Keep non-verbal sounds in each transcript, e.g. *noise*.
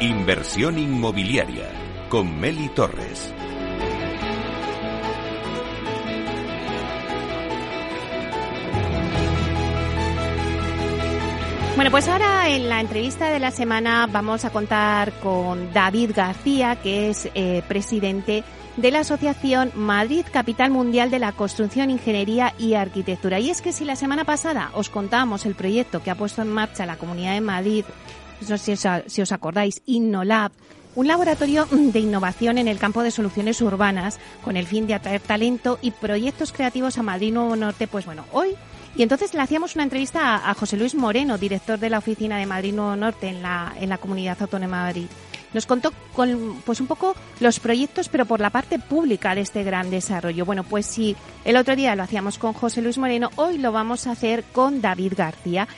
Inversión inmobiliaria con Meli Torres. Bueno, pues ahora en la entrevista de la semana vamos a contar con David García, que es eh, presidente de la Asociación Madrid Capital Mundial de la Construcción, Ingeniería y Arquitectura. Y es que si la semana pasada os contamos el proyecto que ha puesto en marcha la Comunidad de Madrid, no sé si os, acordáis, InnoLab, un laboratorio de innovación en el campo de soluciones urbanas con el fin de atraer talento y proyectos creativos a Madrid Nuevo Norte, pues bueno, hoy y entonces le hacíamos una entrevista a, José Luis Moreno, director de la oficina de Madrid Nuevo Norte en la, en la Comunidad Autónoma de Madrid. Nos contó con, pues un poco los proyectos, pero por la parte pública de este gran desarrollo. Bueno, pues si el otro día lo hacíamos con José Luis Moreno, hoy lo vamos a hacer con David García.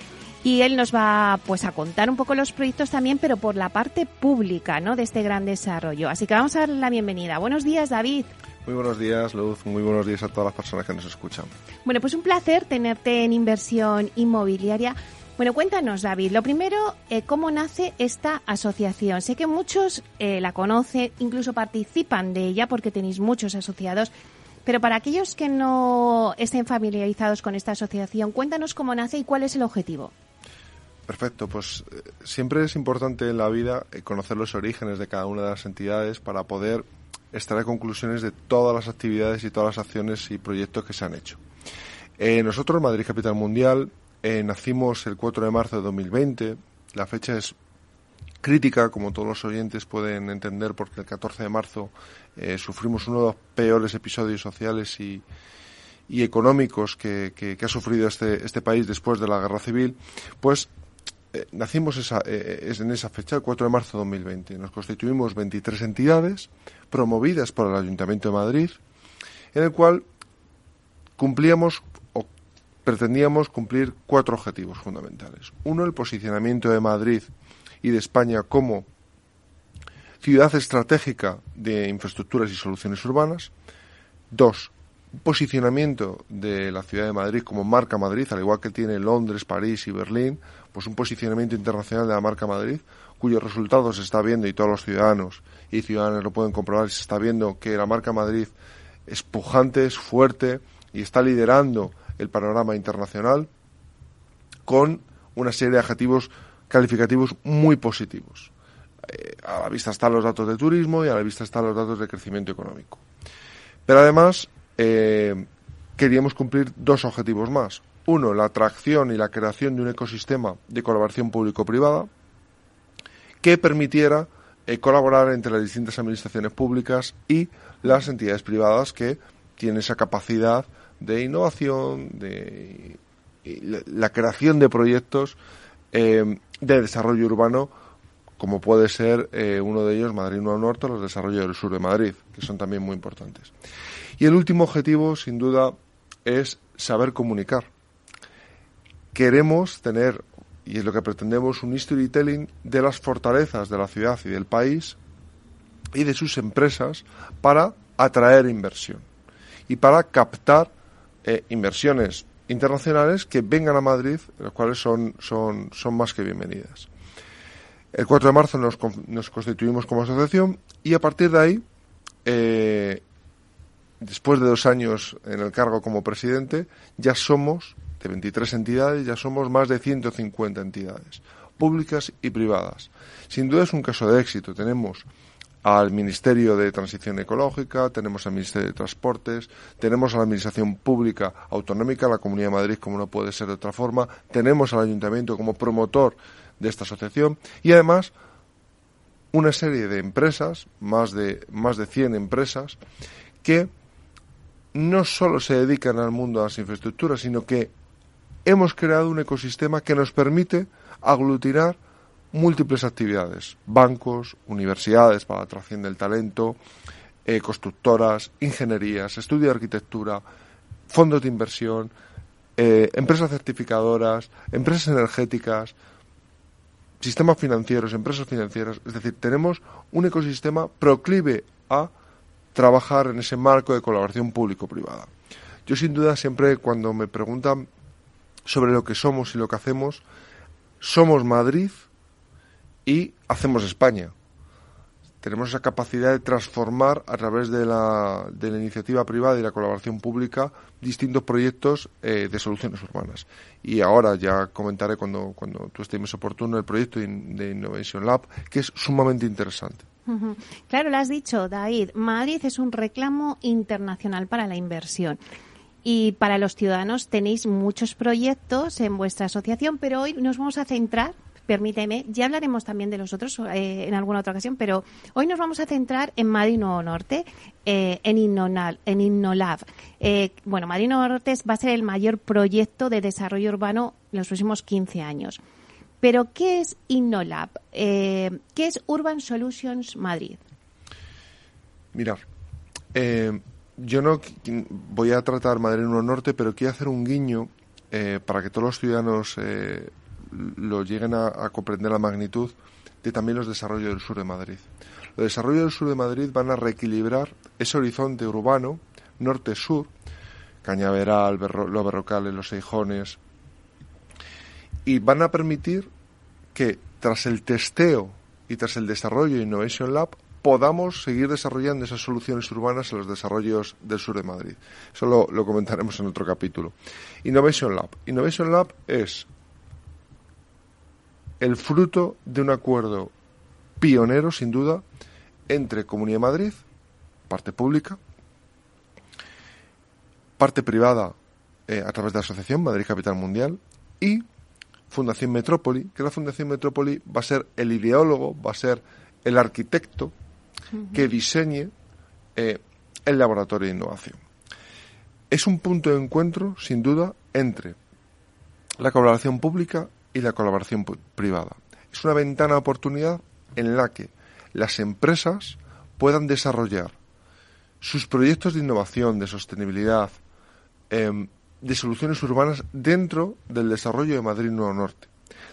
Y él nos va pues a contar un poco los proyectos también, pero por la parte pública, ¿no? De este gran desarrollo. Así que vamos a darle la bienvenida. Buenos días, David. Muy buenos días, Luz. Muy buenos días a todas las personas que nos escuchan. Bueno, pues un placer tenerte en inversión inmobiliaria. Bueno, cuéntanos, David. Lo primero, eh, ¿cómo nace esta asociación? Sé que muchos eh, la conocen, incluso participan de ella porque tenéis muchos asociados. Pero para aquellos que no estén familiarizados con esta asociación, cuéntanos cómo nace y cuál es el objetivo. Perfecto, pues eh, siempre es importante en la vida conocer los orígenes de cada una de las entidades para poder extraer conclusiones de todas las actividades y todas las acciones y proyectos que se han hecho. Eh, nosotros, Madrid Capital Mundial, eh, nacimos el 4 de marzo de 2020. La fecha es crítica, como todos los oyentes pueden entender, porque el 14 de marzo eh, sufrimos uno de los peores episodios sociales y, y económicos que, que, ha sufrido este, este país después de la guerra civil, pues nacimos esa, en esa fecha, el 4 de marzo de 2020. Nos constituimos 23 entidades, promovidas por el Ayuntamiento de Madrid, en el cual cumplíamos o pretendíamos cumplir cuatro objetivos fundamentales. Uno, el posicionamiento de Madrid y de España como ciudad estratégica de infraestructuras y soluciones urbanas. Dos, posicionamiento de la ciudad de Madrid como marca Madrid, al igual que tiene Londres, París y Berlín, pues un posicionamiento internacional de la marca Madrid, cuyos resultados se está viendo y todos los ciudadanos y ciudadanos lo pueden comprobar, se está viendo que la marca Madrid es pujante, es fuerte y está liderando el panorama internacional con una serie de adjetivos calificativos muy positivos. Eh, a la vista están los datos de turismo y a la vista están los datos de crecimiento económico. Pero además eh, queríamos cumplir dos objetivos más. Uno, la atracción y la creación de un ecosistema de colaboración público-privada que permitiera eh, colaborar entre las distintas administraciones públicas y las entidades privadas que tienen esa capacidad de innovación, de la, creación de proyectos eh, de desarrollo urbano, como puede ser eh, uno de ellos Madrid Nuevo Norte, los desarrollos del sur de Madrid, que son también muy importantes. Y el último objetivo, sin duda, es saber comunicar. Queremos tener y es lo que pretendemos, un storytelling de las fortalezas de la ciudad y del país y de sus empresas para atraer inversión y para captar eh, inversiones internacionales que vengan a Madrid, las cuales son, son, son más que bienvenidas. El 4 de marzo nos, constituimos como asociación y a partir de ahí, eh, después de dos años en el cargo como presidente, ya somos de 23 entidades, ya somos más de 150 entidades, públicas y privadas. Sin duda es un caso de éxito. Tenemos al Ministerio de Transición Ecológica, tenemos al Ministerio de Transportes, tenemos a la Administración Pública Autonómica, la Comunidad de Madrid, como no puede ser de otra forma, tenemos al Ayuntamiento como promotor de esta asociación y además una serie de empresas, más de, más de 100 empresas, que no solo se dedican al mundo de las infraestructuras, sino que hemos creado un ecosistema que nos permite aglutinar múltiples actividades, bancos, universidades para la atracción del talento, eh, constructoras, ingenierías, estudio de arquitectura, fondos de inversión, eh, empresas certificadoras, empresas energéticas, sistemas financieros, empresas financieras. Es decir, tenemos un ecosistema proclive a trabajar en ese marco de colaboración público-privada. Yo sin duda siempre cuando me preguntan sobre lo que somos y lo que hacemos. Somos Madrid y hacemos España. Tenemos esa capacidad de transformar a través de la, de la iniciativa privada y la colaboración pública distintos proyectos eh, de soluciones urbanas. Y ahora ya comentaré cuando, cuando tú estimes oportuno el proyecto de Innovation Lab, que es sumamente interesante. Claro, lo has dicho, David. Madrid es un reclamo internacional para la inversión. Y para los ciudadanos tenéis muchos proyectos en vuestra asociación, pero hoy nos vamos a centrar permíteme, ya hablaremos también de los otros eh, en alguna otra ocasión, pero hoy nos vamos a centrar en Madrid Nuevo Norte, eh, en, Innonal, en Innolab. Eh, bueno, Madrid Norte va a ser el mayor proyecto de desarrollo urbano en los próximos 15 años. Pero, ¿qué es Innolab? ¿Qué es Urban Solutions Madrid? Mira, yo no voy a tratar Madrid Nuevo Norte, pero quiero hacer un guiño para que todos los ciudadanos lo lleguen a, comprender la magnitud de también los desarrollos del sur de Madrid. Los desarrollos del sur de Madrid van a reequilibrar ese horizonte urbano norte-sur, Cañaveral, los Berrocales, los Seijones, y van a permitir que tras el testeo y tras el desarrollo de Innovation Lab podamos seguir desarrollando esas soluciones urbanas en los desarrollos del sur de Madrid. Eso lo, comentaremos en otro capítulo. Innovation Lab. Innovation Lab es el fruto de un acuerdo pionero, sin duda, entre Comunidad de Madrid, parte pública, parte privada eh, a través de la Asociación Madrid Capital Mundial y Fundación Metrópoli, que la Fundación Metrópoli va a ser el ideólogo, va a ser el arquitecto que diseñe eh, el laboratorio de innovación. Es un punto de encuentro, sin duda, entre la colaboración pública y la colaboración privada. Es una ventana de oportunidad en la que las empresas puedan desarrollar sus proyectos de innovación, de sostenibilidad, em, de soluciones urbanas dentro del desarrollo de Madrid Nuevo Norte.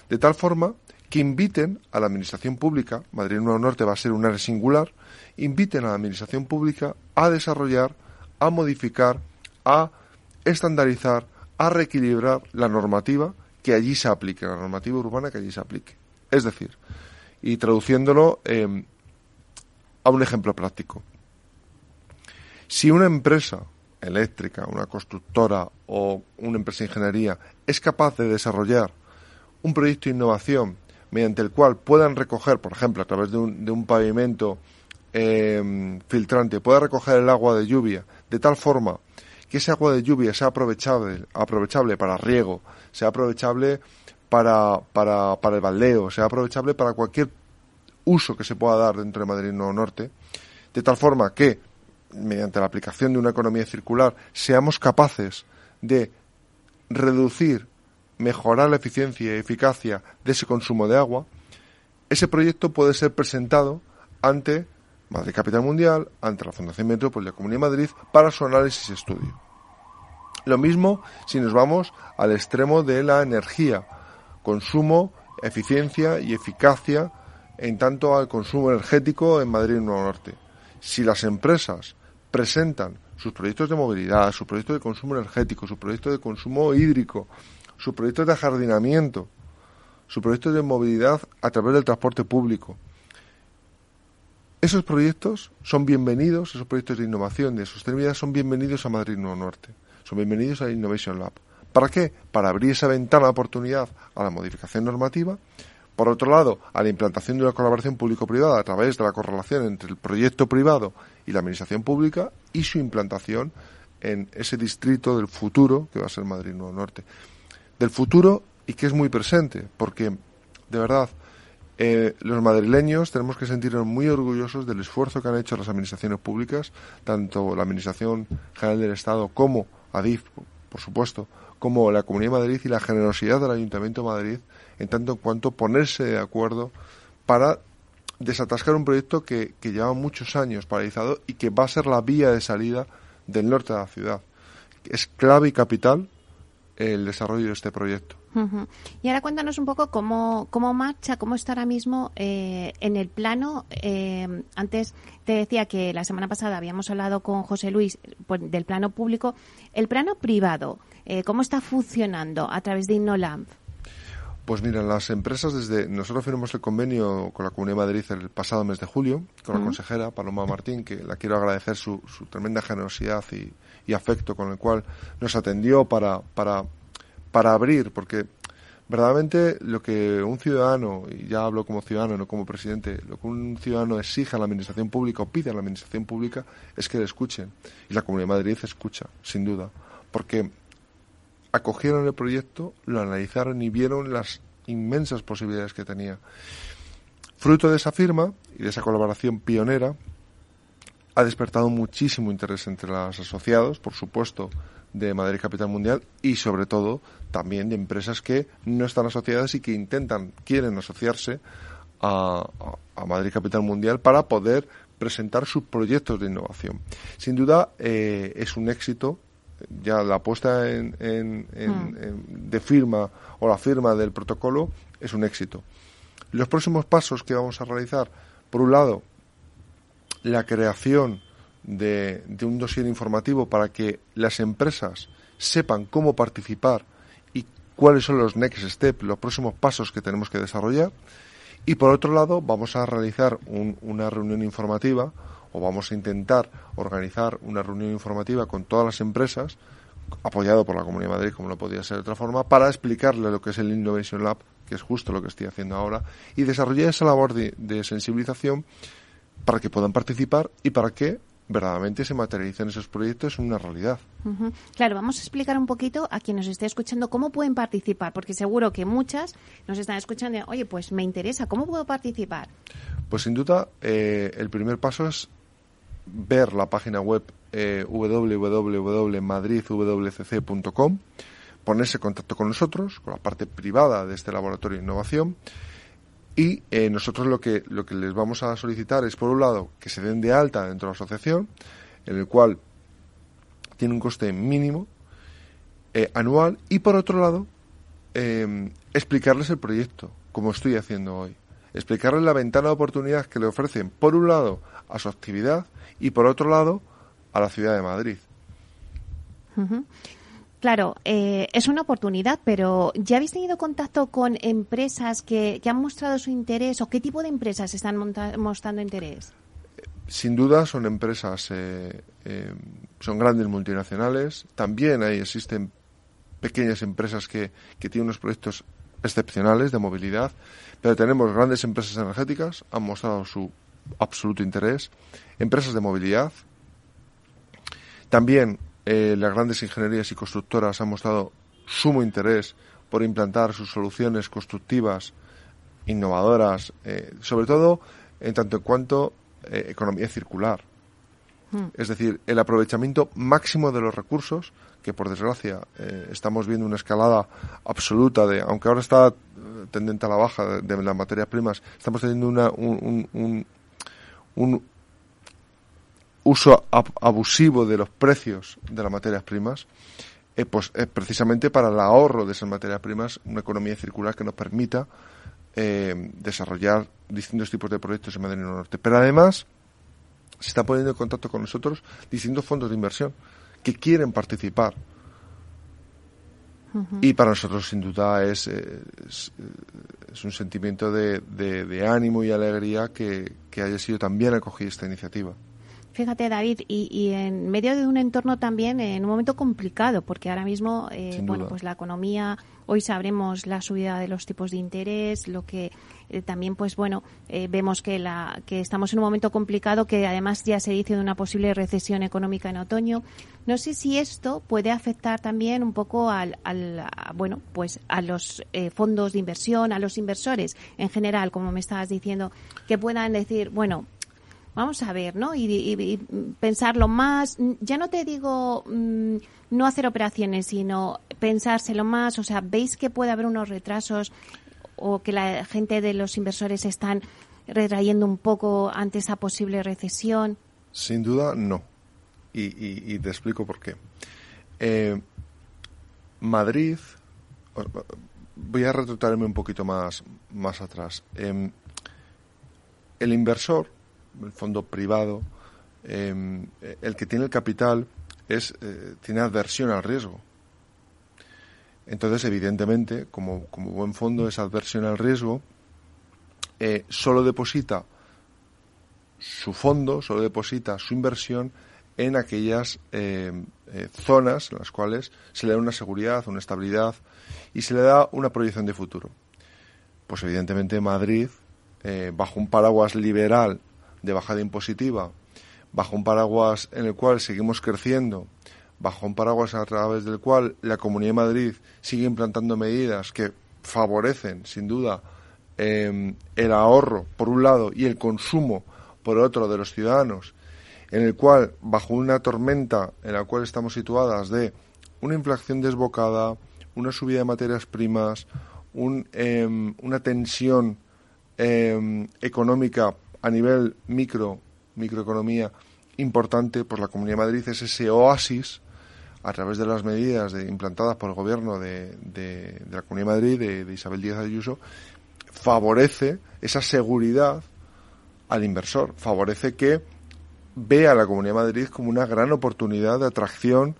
De tal forma que inviten a la Administración Pública, Madrid Nuevo Norte va a ser un área singular, inviten a la Administración Pública a desarrollar, a modificar, a estandarizar, a reequilibrar la normativa que allí se aplique, la normativa urbana que allí se aplique. Es decir, y traduciéndolo em, a un ejemplo práctico. Si una empresa eléctrica, una constructora o una empresa de ingeniería es capaz de desarrollar un proyecto de innovación mediante el cual puedan recoger, por ejemplo, a través de un, de un pavimento em, filtrante, pueda recoger el agua de lluvia de tal forma que ese agua de lluvia sea aprovechable, aprovechable para riego, sea aprovechable para, para, el baldeo, sea aprovechable para cualquier uso que se pueda dar dentro de Madrid Nuevo Norte, de tal forma que, mediante la aplicación de una economía circular, seamos capaces de reducir, mejorar la eficiencia y eficacia de ese consumo de agua, ese proyecto puede ser presentado ante Madrid Capital Mundial, ante la Fundación Metrópoli de la Comunidad de Madrid, para su análisis y estudio. Lo mismo si nos vamos al extremo de la energía, consumo, eficiencia y eficacia en tanto al consumo energético en Madrid Nuevo Norte. Si las empresas presentan sus proyectos de movilidad, su proyecto de consumo energético, su proyecto de consumo hídrico, su proyecto de ajardinamiento, su proyecto de movilidad a través del transporte público, esos proyectos son bienvenidos, esos proyectos de innovación, de sostenibilidad, son bienvenidos a Madrid Nuevo Norte, son bienvenidos a Innovation Lab. ¿Para qué? Para abrir esa ventana de oportunidad a la modificación normativa, por otro lado, a la implantación de una colaboración público-privada a través de la correlación entre el proyecto privado y la administración pública y su implantación en ese distrito del futuro que va a ser Madrid Nuevo Norte. Del futuro y que es muy presente, porque, de verdad, eh, los madrileños tenemos que sentirnos muy orgullosos del esfuerzo que han hecho las administraciones públicas, tanto la Administración General del Estado como ADIF, por supuesto, como la Comunidad de Madrid y la generosidad del Ayuntamiento de Madrid en tanto en cuanto ponerse de acuerdo para desatascar un proyecto que, que lleva muchos años paralizado y que va a ser la vía de salida del norte de la ciudad. Es clave y capital el desarrollo de este proyecto. Y ahora cuéntanos un poco cómo, cómo marcha, cómo está ahora mismo eh, en el plano. Eh, antes te decía que la semana pasada habíamos hablado con José Luis pues, del plano público. El plano privado, eh, ¿cómo está funcionando a través de InnoLamp? Pues mira, las empresas desde nosotros firmamos el convenio con la Comunidad de Madrid el pasado mes de julio con la consejera Paloma Martín, que la quiero agradecer su, su tremenda generosidad y, y, afecto con el cual nos atendió para, para, para abrir, porque verdaderamente lo que un ciudadano, y ya hablo como ciudadano, no como presidente, lo que un ciudadano exige a la administración pública o pide a la administración pública es que le escuchen. Y la Comunidad de Madrid escucha, sin duda, porque acogieron el proyecto, lo analizaron y vieron las inmensas posibilidades que tenía. Fruto de esa firma y de esa colaboración pionera, ha despertado muchísimo interés entre los asociados, por supuesto, de Madrid Capital Mundial y sobre todo también de empresas que no están asociadas y que intentan, quieren asociarse a, Madrid Capital Mundial para poder presentar sus proyectos de innovación. Sin duda eh, es un éxito ya la puesta en, hmm. de firma o la firma del protocolo es un éxito. Los próximos pasos que vamos a realizar, por un lado, la creación de, un dossier informativo para que las empresas sepan cómo participar y cuáles son los next steps, los próximos pasos que tenemos que desarrollar. Y por otro lado, vamos a realizar una reunión informativa o vamos a intentar organizar una reunión informativa con todas las empresas, apoyado por la Comunidad de Madrid, como no podía ser de otra forma, para explicarle lo que es el Innovation Lab, que es justo lo que estoy haciendo ahora, y desarrollar esa labor de sensibilización para que puedan participar y para que verdaderamente se materialicen esos proyectos en una realidad. Claro, vamos a explicar un poquito a quien nos esté escuchando cómo pueden participar, porque seguro que muchas nos están escuchando y, oye, pues me interesa, ¿cómo puedo participar? Pues sin duda, eh, el primer paso es ver la página web eh, www.madridwcc.com, ponerse en contacto con nosotros, con la parte privada de este laboratorio de innovación, y eh, nosotros lo que, lo que les vamos a solicitar es, por un lado, que se den de alta dentro de la asociación, en el cual tiene un coste mínimo eh, anual, y por otro lado, eh, explicarles el proyecto, como estoy haciendo hoy. Explicarles la ventana de oportunidad que le ofrecen, por un lado, a su actividad y por otro lado, a la ciudad de Madrid. Claro, eh, es una oportunidad, pero ¿ya habéis tenido contacto con empresas que, han mostrado su interés o qué tipo de empresas están mostrando interés? Sin duda son empresas, eh, eh, son grandes multinacionales. También ahí existen pequeñas empresas que, que tienen unos proyectos excepcionales de movilidad, pero tenemos grandes empresas energéticas, han mostrado su absoluto interés, empresas de movilidad, también eh, las grandes ingenierías y constructoras han mostrado sumo interés por implantar sus soluciones constructivas, innovadoras, eh, sobre todo en tanto en cuanto eh, economía circular. Hmm. Es decir, el aprovechamiento máximo de los recursos, que por desgracia estamos viendo una escalada absoluta de, aunque ahora está tendente a la baja de, las materias primas, estamos teniendo una, un, un, un uso abusivo de los precios de las materias primas, eh, pues es precisamente para el ahorro de esas materias primas una economía circular que nos permita eh, desarrollar distintos tipos de proyectos en Madrid Norte. Pero además se está poniendo en contacto con nosotros distintos fondos de inversión que quieren participar. Y para nosotros, sin duda, es, es, un sentimiento de, de, ánimo y alegría que, que haya sido también acogida esta iniciativa. Fíjate, David, y, en medio de un entorno también en un momento complicado, porque ahora mismo, eh, bueno, pues la economía, hoy sabremos la subida de los tipos de interés, lo que eh, también, pues bueno, eh, vemos que la que estamos en un momento complicado, que además ya se dice de una posible recesión económica en otoño. No sé si esto puede afectar también un poco al, al bueno, pues a los fondos de inversión, a los inversores en general, como me estabas diciendo, que puedan decir, bueno, vamos a ver, ¿no? Y, pensarlo más. Ya no te digo mm, no hacer operaciones, sino pensárselo más. O sea, ¿veis que puede haber unos retrasos o que la gente de los inversores están retrayendo un poco ante esa posible recesión? Sin duda, no. Y, te explico por qué. Eh, Madrid, voy a retratarme un poquito más, más atrás. Em, el inversor el fondo privado, em, el que tiene el capital es, eh, tiene adversión al riesgo. Entonces, evidentemente, como, como buen fondo es adversión al riesgo, eh, solo deposita su fondo, solo deposita su inversión en aquellas eh, eh, zonas en las cuales se le da una seguridad, una estabilidad y se le da una proyección de futuro. Pues evidentemente Madrid, bajo un paraguas liberal de bajada impositiva, bajo un paraguas en el cual seguimos creciendo, bajo un paraguas a través del cual la Comunidad de Madrid sigue implantando medidas que favorecen, sin duda, Em, el ahorro, por un lado, y el consumo, por otro, de los ciudadanos, en el cual, bajo una tormenta en la cual estamos situadas de una inflación desbocada, una subida de materias primas, em, una tensión em, económica a nivel micro, microeconomía importante, pues la Comunidad de Madrid es ese oasis a través de las medidas implantadas por el gobierno de, la Comunidad de Madrid, de, de Isabel Díaz Ayuso, favorece esa seguridad al inversor, favorece que vea a la Comunidad de Madrid como una gran oportunidad de atracción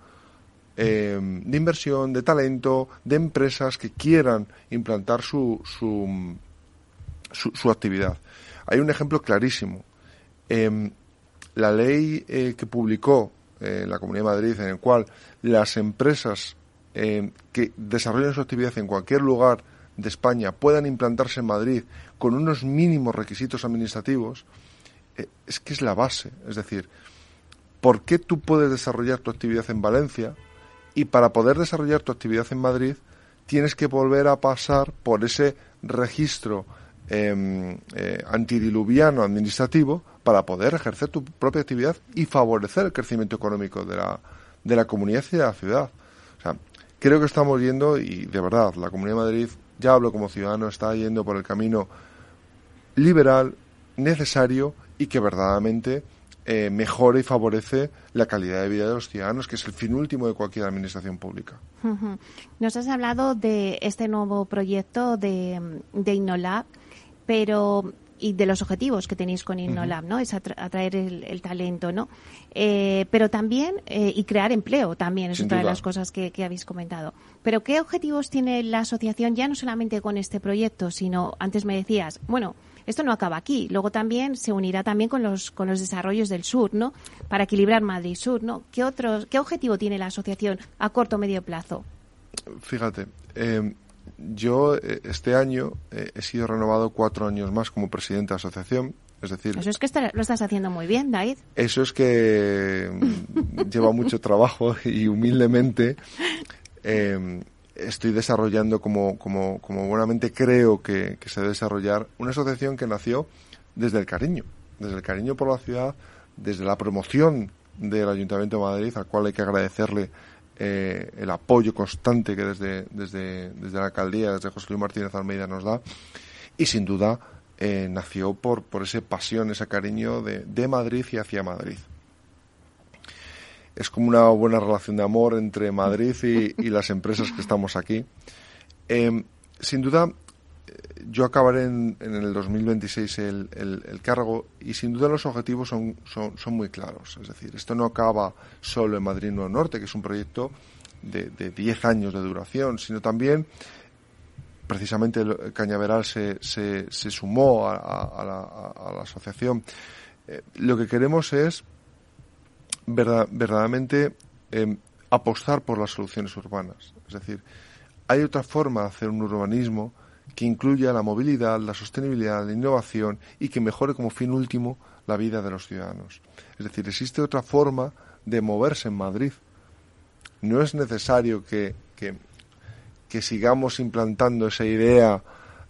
eh, de inversión, de talento, de empresas que quieran implantar su, su, su, actividad. Hay un ejemplo clarísimo. Em, la ley eh, que publicó eh, la Comunidad de Madrid, en el cual las empresas que desarrollan su actividad en cualquier lugar de España puedan implantarse en Madrid con unos mínimos requisitos administrativos, eh, es que es la base. Es decir, ¿por qué tú puedes desarrollar tu actividad en Valencia y para poder desarrollar tu actividad en Madrid tienes que volver a pasar por ese registro em, eh, antidiluviano administrativo para poder ejercer tu propia actividad y favorecer el crecimiento económico de la, de la comunidad y de la ciudad? O sea, creo que estamos yendo, y de verdad, la Comunidad de Madrid ya hablo como ciudadano, está yendo por el camino liberal, necesario y que verdaderamente eh, mejora y favorece la calidad de vida de los ciudadanos, que es el fin último de cualquier administración pública. Nos has hablado de este nuevo proyecto de, de Innolab, pero y de los objetivos que tenéis con Innolab, ¿no? Es atraer el, talento, ¿no? Eh, pero también, eh, y crear empleo también, es otra de las cosas que, habéis comentado. Pero ¿qué objetivos tiene la asociación ya no solamente con este proyecto, sino, antes me decías, bueno, esto no acaba aquí, luego también se unirá también con los, con los desarrollos del sur, ¿no? Para equilibrar Madrid-Sur, ¿no? ¿Qué, otros, ¿Qué objetivo tiene la asociación a corto o medio plazo? Fíjate, eh, yo eh, este año eh, he sido renovado cuatro años más como presidente de asociación. Es decir, eso es que lo estás haciendo muy bien, David. Eso es que mm, lleva mucho trabajo y humildemente em, estoy desarrollando como, como, como buenamente creo que, que se debe desarrollar una asociación que nació desde el cariño, desde el cariño por la ciudad, desde la promoción del Ayuntamiento de Madrid, al cual hay que agradecerle eh, el apoyo constante que desde, desde, desde la alcaldía, desde José Luis Martínez Almeida nos da. Y sin duda eh, nació por, por esa pasión, ese cariño de, de Madrid y hacia Madrid. Es como una buena relación de amor entre Madrid y, las empresas que estamos aquí. Eh, sin duda, yo acabaré en, el 2026 el, el, cargo y sin duda los objetivos son, son, son, muy claros. Es decir, esto no acaba solo en Madrid Nuevo Norte, que es un proyecto de, de 10 años de duración, sino también precisamente el Cañaveral se, se, se sumó a, la, asociación. Eh, lo que queremos es verdad, verdaderamente em, apostar por las soluciones urbanas. Es decir, hay otra forma de hacer un urbanismo que incluya la movilidad, la sostenibilidad, la innovación y que mejore como fin último la vida de los ciudadanos. Es decir, existe otra forma de moverse en Madrid. No es necesario que, que, sigamos implantando esa idea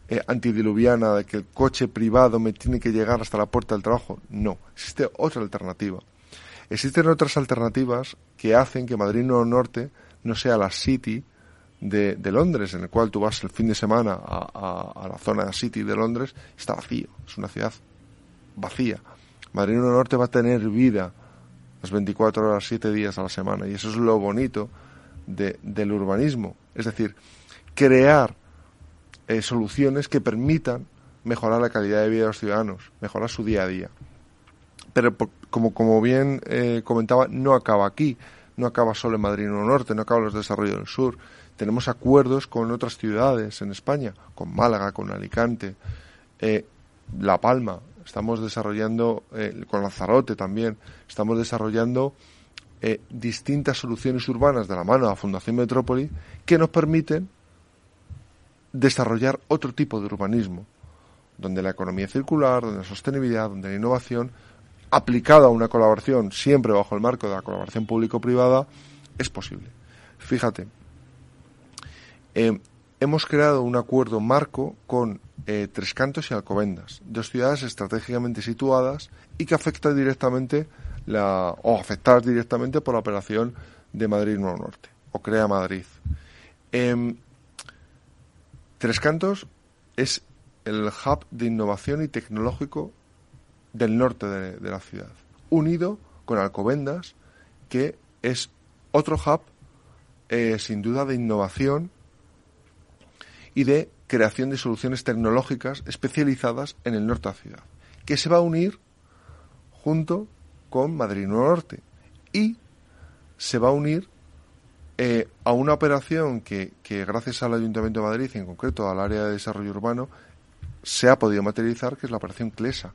eh, antidiluviana de que el coche privado me tiene que llegar hasta la puerta del trabajo. No, existe otra alternativa. Existen otras alternativas que hacen que Madrid Nuevo Norte no sea la city de, Londres, en el cual tú vas el fin de semana a, a, la zona City de Londres, está vacío, es una ciudad vacía. Madrid Norte va a tener vida las 24 horas, 7 días a la semana, y eso es lo bonito de, del urbanismo, es decir, crear eh, soluciones que permitan mejorar la calidad de vida de los ciudadanos, mejorar su día a día. Pero como, como bien eh, comentaba, no acaba aquí. no acaba solo en Madrid no Norte, no acaba en los desarrollos del sur. Tenemos acuerdos con otras ciudades en España, con Málaga, con Alicante, eh, La Palma. Estamos desarrollando, eh, con Lanzarote también, estamos desarrollando eh, distintas soluciones urbanas de la mano de la Fundación Metrópoli que nos permiten desarrollar otro tipo de urbanismo, donde la economía circular, donde la sostenibilidad, donde la innovación, aplicada a una colaboración siempre bajo el marco de la colaboración público-privada, es posible. Fíjate, eh, hemos creado un acuerdo marco con eh, Tres Cantos y Alcobendas, dos ciudades estratégicamente situadas y que afecta directamente la, o afectar directamente por la operación de Madrid Nuevo Norte, o Crea Madrid. Em, Tres Cantos es el hub de innovación y tecnológico del norte de, la ciudad, unido con Alcobendas, que es otro hub eh, sin duda de innovación y de creación de soluciones tecnológicas especializadas en el norte de la ciudad, que se va a unir junto con Madrid Nuevo Norte y se va a unir eh, a una operación que, que, gracias al Ayuntamiento de Madrid, en concreto al área de desarrollo urbano, se ha podido materializar, que es la operación CLESA,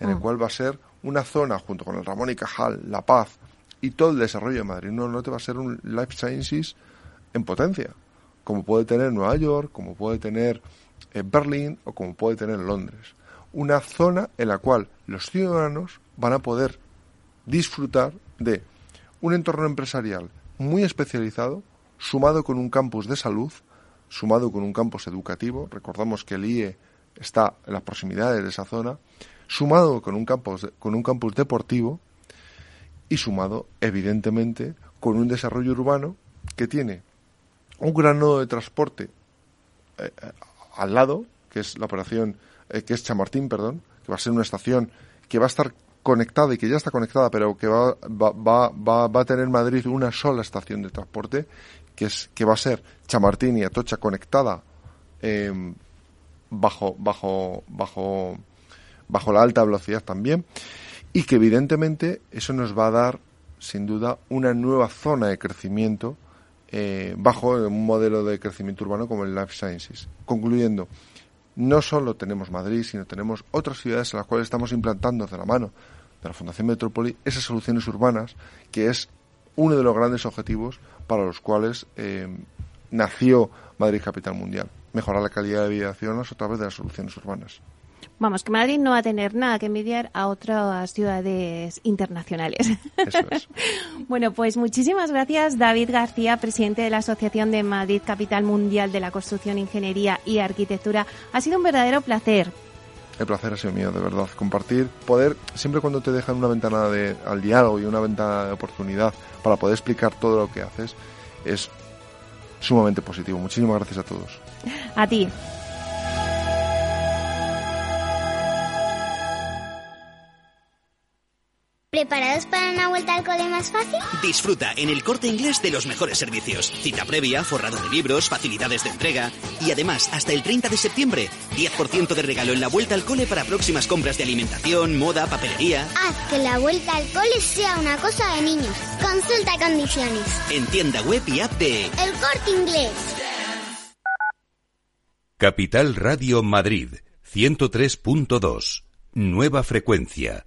en el mm. cual va a ser una zona, junto con el Ramón y Cajal, La Paz y todo el desarrollo de Madrid Nuevo Norte, va a ser un life sciences en potencia, como puede tener Nueva York, como puede tener eh, Berlín o como puede tener Londres. Una zona en la cual los ciudadanos van a poder disfrutar de un entorno empresarial muy especializado, sumado con un campus de salud, sumado con un campus educativo, recordamos que el IE está en las proximidades de esa zona, sumado con un campus, con un campus deportivo y sumado, evidentemente, con un desarrollo urbano que tiene un gran nodo de transporte eh, eh, al lado, que es la operación, eh, que es Chamartín, perdón, que va a ser una estación que va a estar conectada y que ya está conectada, pero que va, va, va, va, a tener Madrid una sola estación de transporte, que, es, que va a ser Chamartín y Atocha conectada em, bajo, bajo, bajo, bajo la alta velocidad también, y que evidentemente eso nos va a dar, sin duda, una nueva zona de crecimiento eh, bajo un modelo de crecimiento urbano como el Life Sciences. Concluyendo, no solo tenemos Madrid, sino tenemos otras ciudades en las cuales estamos implantando de la mano de la Fundación Metrópoli esas soluciones urbanas, que es uno de los grandes objetivos para los cuales eh, nació Madrid Capital Mundial, mejorar la calidad de vida de ciudadanos a través de las soluciones urbanas. Vamos, que Madrid no va a tener nada que envidiar a otras ciudades internacionales. Eso es. *laughs* bueno, pues muchísimas gracias, David García, presidente de la Asociación de Madrid Capital Mundial de la Construcción, Ingeniería y Arquitectura. Ha sido un verdadero placer. El placer ha sido mío, de verdad. Compartir, poder, siempre cuando te dejan una ventana de, al diálogo y una ventana de oportunidad para poder explicar todo lo que haces, es sumamente positivo. Muchísimas gracias a todos. A ti. ¿Preparados para una vuelta al cole más fácil? Disfruta en el corte inglés de los mejores servicios. Cita previa, forrado de libros, facilidades de entrega y además, hasta el 30 de septiembre, 10% de regalo en la vuelta al cole para próximas compras de alimentación, moda, papelería. Haz que la vuelta al cole sea una cosa de niños. Consulta condiciones. En tienda web y app de El corte inglés. Capital Radio Madrid, 103.2. Nueva frecuencia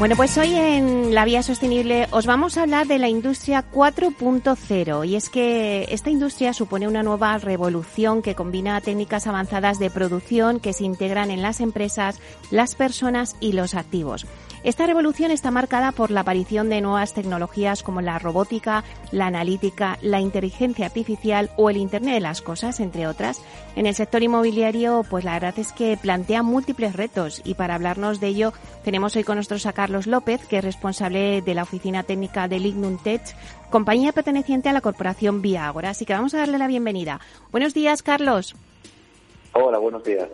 Bueno, pues hoy en La Vía Sostenible os vamos a hablar de la industria 4.0 y es que esta industria supone una nueva revolución que combina técnicas avanzadas de producción que se integran en las empresas, las personas y los activos. Esta revolución está marcada por la aparición de nuevas tecnologías como la robótica, la analítica, la inteligencia artificial o el Internet de las Cosas, entre otras. En el sector inmobiliario, pues la verdad es que plantea múltiples retos y para hablarnos de ello tenemos hoy con nosotros a Carlos López, que es responsable de la oficina técnica de Lignum Tech, compañía perteneciente a la corporación Vía Agora. Así que vamos a darle la bienvenida. Buenos días, Carlos. Hola, buenos días.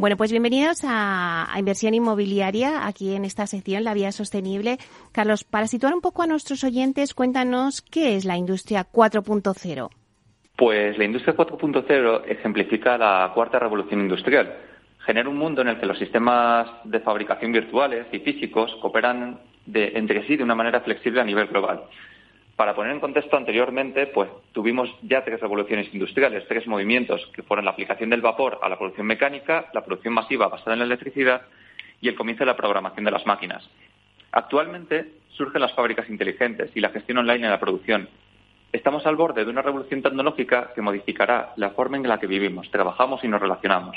Bueno, pues bienvenidos a, Inversión Inmobiliaria, aquí en esta sección, La Vía Sostenible. Carlos, para situar un poco a nuestros oyentes, cuéntanos qué es la industria 4.0. Pues la industria 4.0 ejemplifica la cuarta revolución industrial. Genera un mundo en el que los sistemas de fabricación virtuales y físicos cooperan entre sí de una manera flexible a nivel global. Para poner en contexto anteriormente, pues tuvimos ya tres revoluciones industriales, tres movimientos que fueron la aplicación del vapor a la producción mecánica, la producción masiva basada en la electricidad y el comienzo de la programación de las máquinas. Actualmente surgen las fábricas inteligentes y la gestión online en la producción. Estamos al borde de una revolución tecnológica que modificará la forma en la que vivimos, trabajamos y nos relacionamos.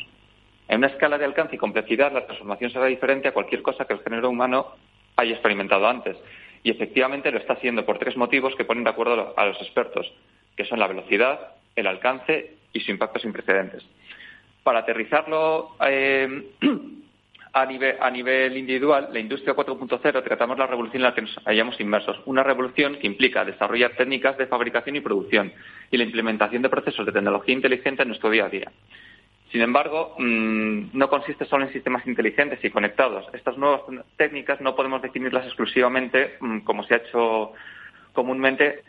En una escala de alcance y complejidad, la transformación será diferente a cualquier cosa que el género humano haya experimentado antes y efectivamente lo está haciendo por tres motivos que ponen de acuerdo a los expertos, que son la velocidad, el alcance y su impacto sin precedentes. Para aterrizarlo eh, *clears throat* a, nivel, a nivel individual, la industria 4.0 tratamos la revolución en la que nos hallamos inmersos. Una revolución que implica desarrollar técnicas de fabricación y producción y la implementación de procesos de tecnología inteligente en nuestro día a día. Sin embargo, mm, no consiste solo en sistemas inteligentes y conectados. Estas nuevas técnicas no podemos definirlas exclusivamente, mm, como se ha hecho comúnmente,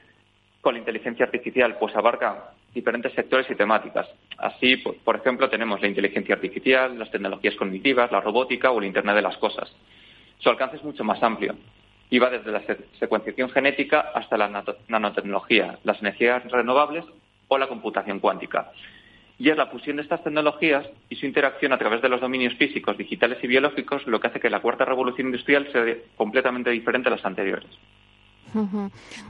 con la inteligencia artificial, pues abarcan diferentes sectores y temáticas. Así, por ejemplo, tenemos la inteligencia artificial, las tecnologías cognitivas, la robótica o el Internet de las Cosas. Su alcance es mucho más amplio y va desde la secuenciación genética hasta la nanotecnología, las energías renovables o la computación cuántica y es la fusión de estas tecnologías y su interacción a través de los dominios físicos, digitales y biológicos lo que hace que la cuarta revolución industrial sea completamente diferente a las anteriores.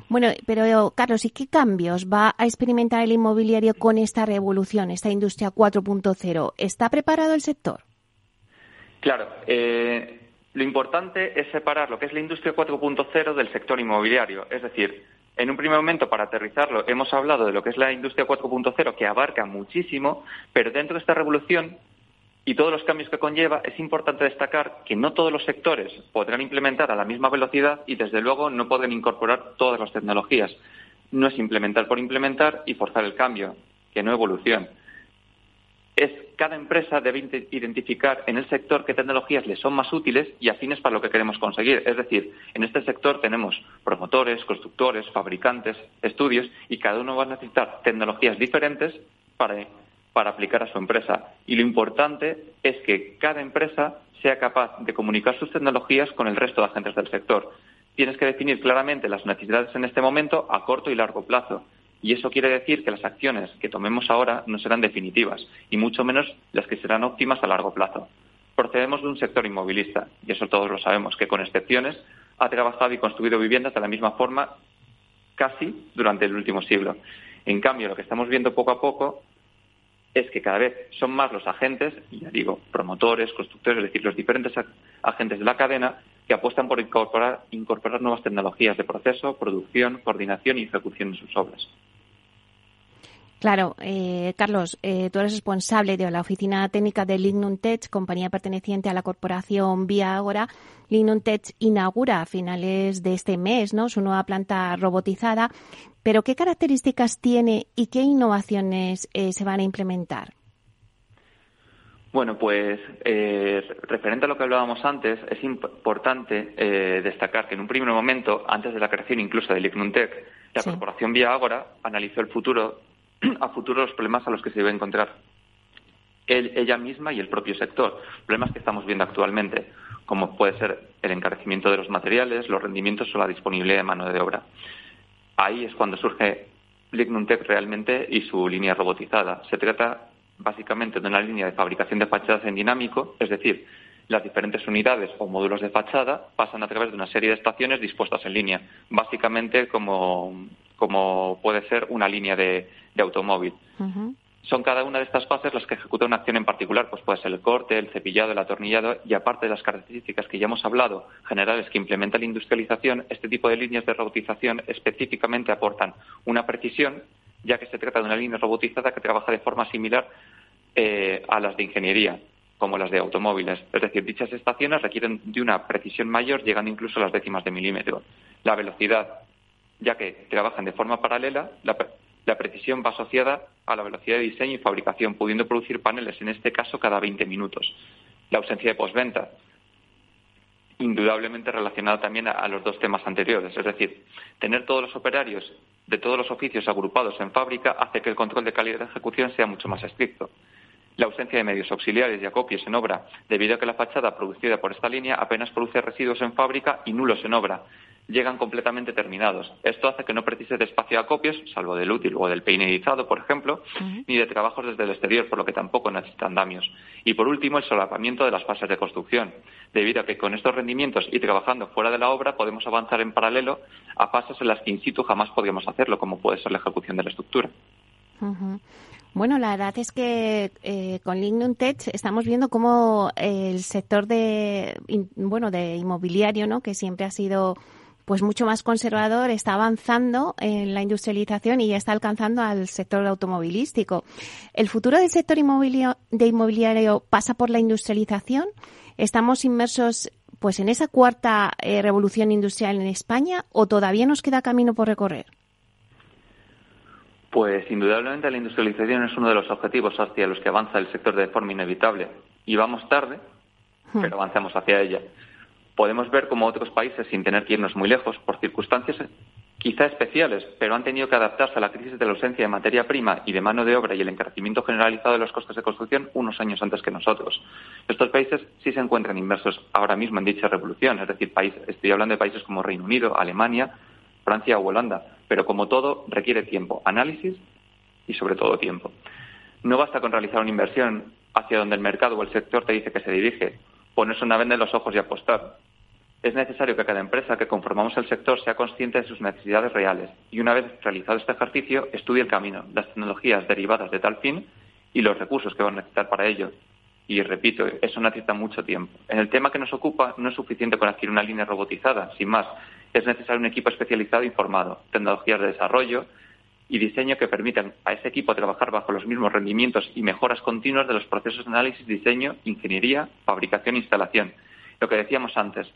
Bueno, pero Carlos, ¿y qué cambios va a experimentar el inmobiliario con esta revolución, esta industria 4.0? ¿Está preparado el sector? Claro, eh, lo importante es separar lo que es la industria 4.0 del sector inmobiliario, es decir, en un primer momento, para aterrizarlo, hemos hablado de lo que es la industria 4.0, que abarca muchísimo, pero dentro de esta revolución y todos los cambios que conlleva, es importante destacar que no todos los sectores podrán implementar a la misma velocidad y, desde luego, no pueden incorporar todas las tecnologías. No es implementar por implementar y forzar el cambio, que no evolución es cada empresa debe identificar en el sector qué tecnologías le son más útiles y afines para lo que queremos conseguir. Es decir, en este sector tenemos promotores, constructores, fabricantes, estudios y cada uno va a necesitar tecnologías diferentes para, para aplicar a su empresa. Y lo importante es que cada empresa sea capaz de comunicar sus tecnologías con el resto de agentes del sector. Tienes que definir claramente las necesidades en este momento a corto y largo plazo y eso quiere decir que las acciones que tomemos ahora no serán definitivas, y mucho menos las que serán óptimas a largo plazo. Procedemos de un sector inmovilista, y eso todos lo sabemos, que con excepciones ha trabajado y construido viviendas de la misma forma casi durante el último siglo. En cambio, lo que estamos viendo poco a poco es que cada vez son más los agentes, ya digo, promotores, constructores, es decir, los diferentes agentes de la cadena que apuestan por incorporar, incorporar nuevas tecnologías de proceso, producción, coordinación y ejecución de sus obras. Claro, eh, Carlos, eh, tú eres responsable de la oficina técnica de Lignum Tech, compañía perteneciente a la corporación Vía Agora. Lignum Tech inaugura a finales de este mes ¿no? su nueva planta robotizada. Pero, ¿qué características tiene y qué innovaciones eh, se van a implementar? Bueno, pues referente a lo que hablábamos antes, es importante destacar que en un primer momento, antes de la creación incluso de Lignum Tech, la corporación Vía Agora analizó el futuro *clears throat* a futuro los problemas a los que se debe encontrar. ella misma y el propio sector. Problemas que estamos viendo actualmente, como puede ser el encarecimiento de los materiales, los rendimientos o la disponibilidad de mano de obra. Ahí es cuando surge Lignuntech realmente y su línea robotizada. Se trata básicamente de una línea de fabricación de fachadas en dinámico, es decir, las diferentes unidades o módulos de fachada pasan a través de una serie de estaciones dispuestas en línea, básicamente como, puede ser una línea de, automóvil. Son cada una de estas fases las que ejecuta una acción en particular, pues puede ser el corte, el cepillado, el atornillado, y aparte de las características que ya hemos hablado, generales que implementa la industrialización, este tipo de líneas de robotización específicamente aportan una precisión, ya que se trata de una línea robotizada que trabaja de forma similar eh, a las de ingeniería, como las de automóviles. Es decir, dichas estaciones requieren de una precisión mayor, llegando incluso a las décimas de milímetro. La velocidad, ya que trabajan de forma paralela, la, precisión va asociada a la velocidad de diseño y fabricación, pudiendo producir paneles, en este caso, cada 20 minutos. La ausencia de posventa, indudablemente relacionada también a, los dos temas anteriores. Es decir, tener todos los operarios de todos los oficios agrupados en fábrica hace que el control de calidad de ejecución sea mucho más estricto. La ausencia de medios auxiliares y acopios en obra, debido a que la fachada producida por esta línea apenas produce residuos en fábrica y nulos en obra, llegan completamente terminados. Esto hace que no precise de espacio de acopios, salvo del útil o del peinedizado, por ejemplo, ni de trabajos desde el exterior, por lo que tampoco necesitan andamios. Y por último, el solapamiento de las fases de construcción, debido a que con estos rendimientos y trabajando fuera de la obra podemos avanzar en paralelo a fases en las que in situ jamás podríamos hacerlo, como puede ser la ejecución de la estructura. Bueno, la verdad es que eh, con Lignum Tech estamos viendo cómo el sector de, bueno, de inmobiliario, ¿no? que siempre ha sido pues mucho más conservador, está avanzando en la industrialización y ya está alcanzando al sector automovilístico. ¿El futuro del sector inmobiliario, de inmobiliario pasa por la industrialización? ¿Estamos inmersos pues en esa cuarta eh, revolución industrial en España o todavía nos queda camino por recorrer? Pues indudablemente la industrialización es uno de los objetivos hacia los que avanza el sector de forma inevitable. Y vamos tarde, hmm. pero avanzamos hacia ella podemos ver como otros países, sin tener que irnos muy lejos, por circunstancias quizá especiales, pero han tenido que adaptarse a la crisis de la ausencia de materia prima y de mano de obra y el encarecimiento generalizado de los costes de construcción unos años antes que nosotros. Estos países sí se encuentran inmersos ahora mismo en dicha revolución, es decir, estoy hablando de países como Reino Unido, Alemania, Francia o Holanda, pero como todo requiere tiempo, análisis y sobre todo tiempo. No basta con realizar una inversión hacia donde el mercado o el sector te dice que se dirige, ponerse una venda en los ojos y apostar. Es necesario que cada empresa que conformamos el sector sea consciente de sus necesidades reales y, una vez realizado este ejercicio, estudie el camino, las tecnologías derivadas de tal fin y los recursos que van a necesitar para ello. Y repito, eso necesita mucho tiempo. En el tema que nos ocupa no es suficiente con adquirir una línea robotizada, sin más. Es necesario un equipo especializado e informado, tecnologías de desarrollo y diseño que permitan a ese equipo trabajar bajo los mismos rendimientos y mejoras continuas de los procesos de análisis, diseño, ingeniería, fabricación e instalación. Lo que decíamos antes,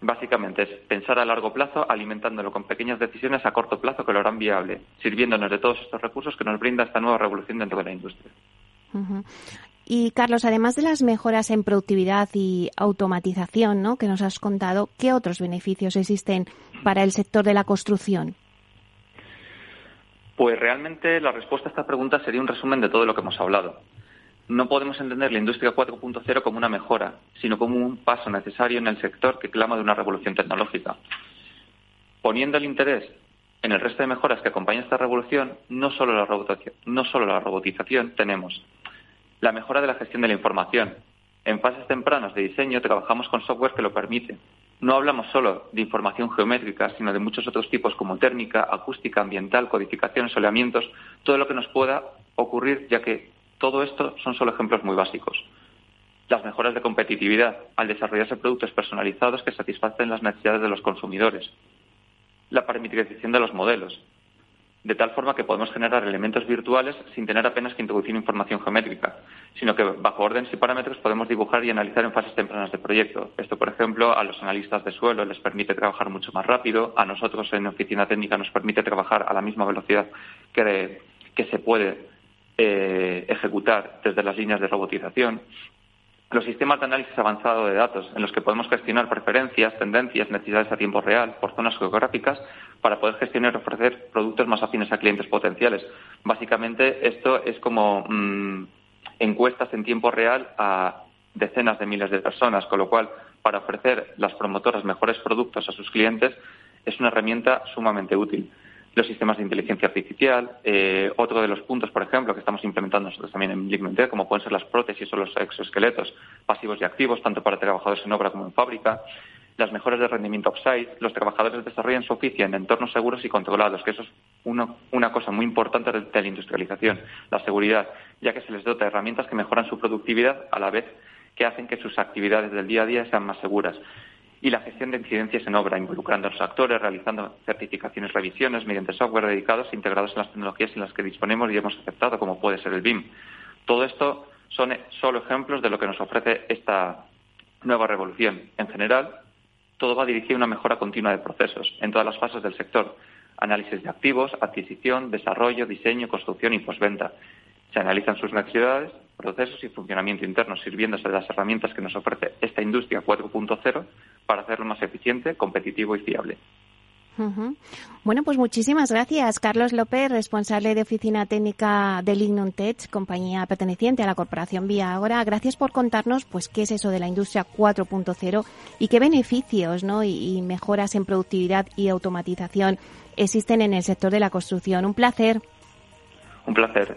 básicamente es pensar a largo plazo alimentándolo con pequeñas decisiones a corto plazo que lo harán viable, sirviéndonos de todos estos recursos que nos brinda esta nueva revolución dentro de la industria. Y Carlos, además de las mejoras en productividad y automatización ¿no? que nos has contado, ¿qué otros beneficios existen para el sector de la construcción? Pues realmente la respuesta a esta pregunta sería un resumen de todo lo que hemos hablado. No podemos entender la industria 4.0 como una mejora, sino como un paso necesario en el sector que clama de una revolución tecnológica. Poniendo el interés en el resto de mejoras que acompañan esta revolución, no solo la robotización, no solo la robotización tenemos la mejora de la gestión de la información. En fases tempranas de diseño trabajamos con software que lo permite, no hablamos solo de información geométrica, sino de muchos otros tipos como térmica, acústica, ambiental, codificación, soleamientos, todo lo que nos pueda ocurrir, ya que todo esto son solo ejemplos muy básicos. Las mejoras de competitividad al desarrollarse productos personalizados que satisfacen las necesidades de los consumidores. La parametrización de los modelos, de tal forma que podemos generar elementos virtuales sin tener apenas que introducir información geométrica, sino que bajo órdenes y parámetros podemos dibujar y analizar en fases tempranas de proyecto. Esto, por ejemplo, a los analistas de suelo les permite trabajar mucho más rápido, a nosotros en oficina técnica nos permite trabajar a la misma velocidad que, que se puede eh, ejecutar desde las líneas de robotización los sistemas de análisis avanzado de datos, en los que podemos gestionar preferencias, tendencias, necesidades a tiempo real por zonas geográficas para poder gestionar y ofrecer productos más afines a clientes potenciales. Básicamente, esto es como mm, encuestas en tiempo real a decenas de miles de personas, con lo cual, para ofrecer las promotoras mejores productos a sus clientes, es una herramienta sumamente útil. Los sistemas de inteligencia artificial, eh, otro de los puntos, por ejemplo, que estamos implementando nosotros también en Ligmente, como pueden ser las prótesis o los exoesqueletos pasivos y activos, tanto para trabajadores en obra como en fábrica, las mejoras de rendimiento off-site, los trabajadores desarrollan su oficio en entornos seguros y controlados, que eso es una cosa muy importante de, la industrialización, la seguridad, ya que se les dota de herramientas que mejoran su productividad a la vez que hacen que sus actividades del día a día sean más seguras. Y la gestión de incidencias en obra, involucrando a los actores, realizando certificaciones, revisiones mediante software dedicados e integrados en las tecnologías en las que disponemos y hemos aceptado, como puede ser el BIM. Todo esto son solo ejemplos de lo que nos ofrece esta nueva revolución. En general, todo va dirigido a una mejora continua de procesos en todas las fases del sector. Análisis de activos, adquisición, desarrollo, diseño, construcción y postventa. Se analizan sus necesidades, procesos y funcionamiento interno, sirviéndose de las herramientas que nos ofrece esta industria 4.0 para hacerlo más eficiente, competitivo y fiable. Bueno, pues muchísimas gracias. Carlos López, responsable de Oficina Técnica de Lignum Tech, compañía perteneciente a la corporación Vía Ahora. Gracias por contarnos pues qué es eso de la industria 4.0 y qué beneficios ¿no? y mejoras en productividad y automatización existen en el sector de la construcción. Un placer. Un placer.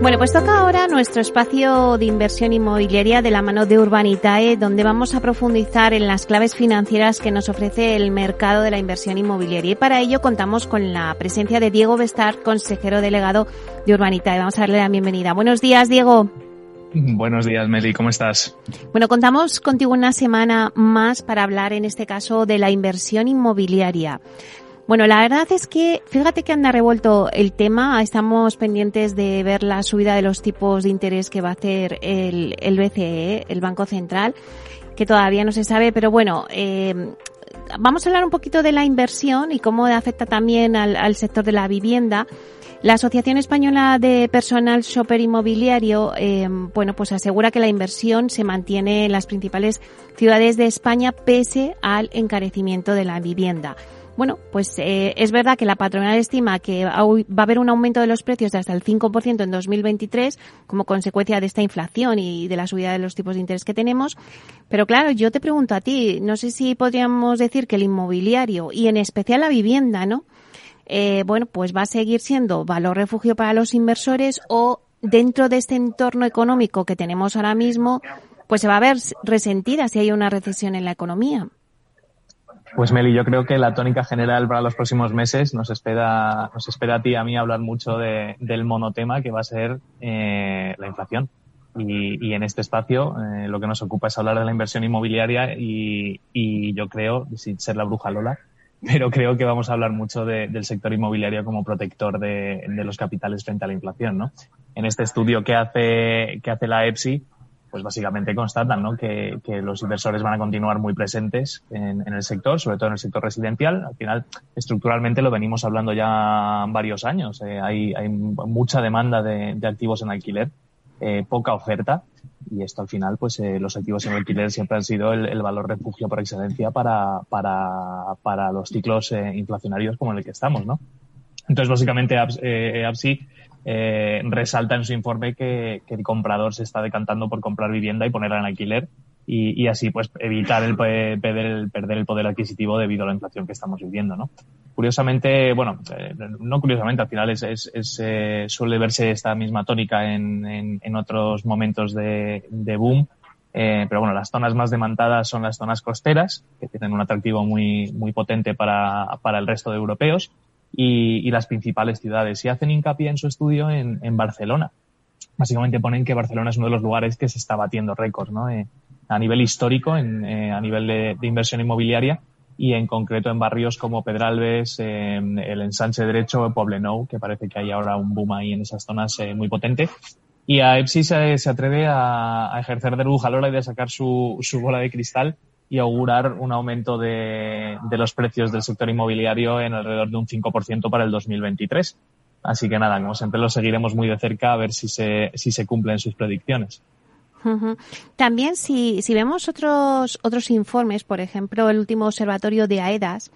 Bueno, pues toca ahora nuestro espacio de inversión inmobiliaria de la mano de Urbanitae, donde vamos a profundizar en las claves financieras que nos ofrece el mercado de la inversión inmobiliaria. Y para ello contamos con la presencia de Diego Bestar, consejero delegado de Urbanitae. Vamos a darle la bienvenida. Buenos días, Diego. Buenos días, Meli, ¿cómo estás? Bueno, contamos contigo una semana más para hablar, en este caso, de la inversión inmobiliaria. Bueno, la verdad es que fíjate que anda revuelto el tema. Estamos pendientes de ver la subida de los tipos de interés que va a hacer el, el BCE, el Banco Central, que todavía no se sabe, pero bueno, eh, vamos a hablar un poquito de la inversión y cómo afecta también al, sector de la vivienda. La Asociación Española de Personal Shopper Inmobiliario, eh, bueno, pues asegura que la inversión se mantiene en las principales ciudades de España pese al encarecimiento de la vivienda. Bueno, pues eh, es verdad que la patronal estima que va a haber un aumento de los precios de hasta el 5% en 2023 como consecuencia de esta inflación y de la subida de los tipos de interés que tenemos. Pero claro, yo te pregunto a ti, no sé si podríamos decir que el inmobiliario y en especial la vivienda, ¿no? Eh, bueno, pues va a seguir siendo valor refugio para los inversores o dentro de este entorno económico que tenemos ahora mismo, pues se va a ver resentida si hay una recesión en la economía. Pues Meli, yo creo que la tónica general para los próximos meses nos espera, nos espera a ti y a mí hablar mucho de, del monotema que va a ser eh, la inflación. Y, y, en este espacio eh, lo que nos ocupa es hablar de la inversión inmobiliaria y, y yo creo, sin ser la bruja Lola, pero creo que vamos a hablar mucho de, del sector inmobiliario como protector de, de, los capitales frente a la inflación, ¿no? En este estudio que hace, que hace la EPSI, pues básicamente constatan ¿no? que, que, los inversores van a continuar muy presentes en, en, el sector, sobre todo en el sector residencial. Al final, estructuralmente lo venimos hablando ya varios años. Eh, hay, hay, mucha demanda de, de, activos en alquiler, eh, poca oferta. Y esto al final, pues eh, los activos en alquiler siempre han sido el, el valor refugio por excelencia para, para, para los ciclos eh, inflacionarios como en el que estamos, ¿no? Entonces, básicamente, APSI eh, resalta en su informe que, el comprador se está decantando por comprar vivienda y ponerla en alquiler y, así pues evitar el perder, el poder adquisitivo debido a la inflación que estamos viviendo, ¿no? Curiosamente, bueno, eh, no curiosamente, al final es, es, es eh, suele verse esta misma tónica en, otros momentos de, boom, pero bueno, las zonas más demandadas son las zonas costeras, que tienen un atractivo muy, muy potente para, para el resto de europeos y, y, las principales ciudades. Y hacen hincapié en su estudio en, en, Barcelona. Básicamente ponen que Barcelona es uno de los lugares que se está batiendo récords, ¿no? Eh, a nivel histórico, en, eh, a nivel de, de, inversión inmobiliaria. y en concreto en barrios como Pedralbes, el ensanche derecho, Poblenou, que parece que hay ahora un boom ahí en esas zonas eh, muy potente. Y a EPSI se, atreve a, ejercer de Lula y de sacar su, su bola de cristal y augurar un aumento de, los precios del sector inmobiliario en alrededor de un 5% para el 2023. Así que nada, como siempre lo seguiremos muy de cerca a ver si se, si se cumplen sus predicciones. También si, si vemos otros, otros informes, por ejemplo, el último observatorio de AEDAS,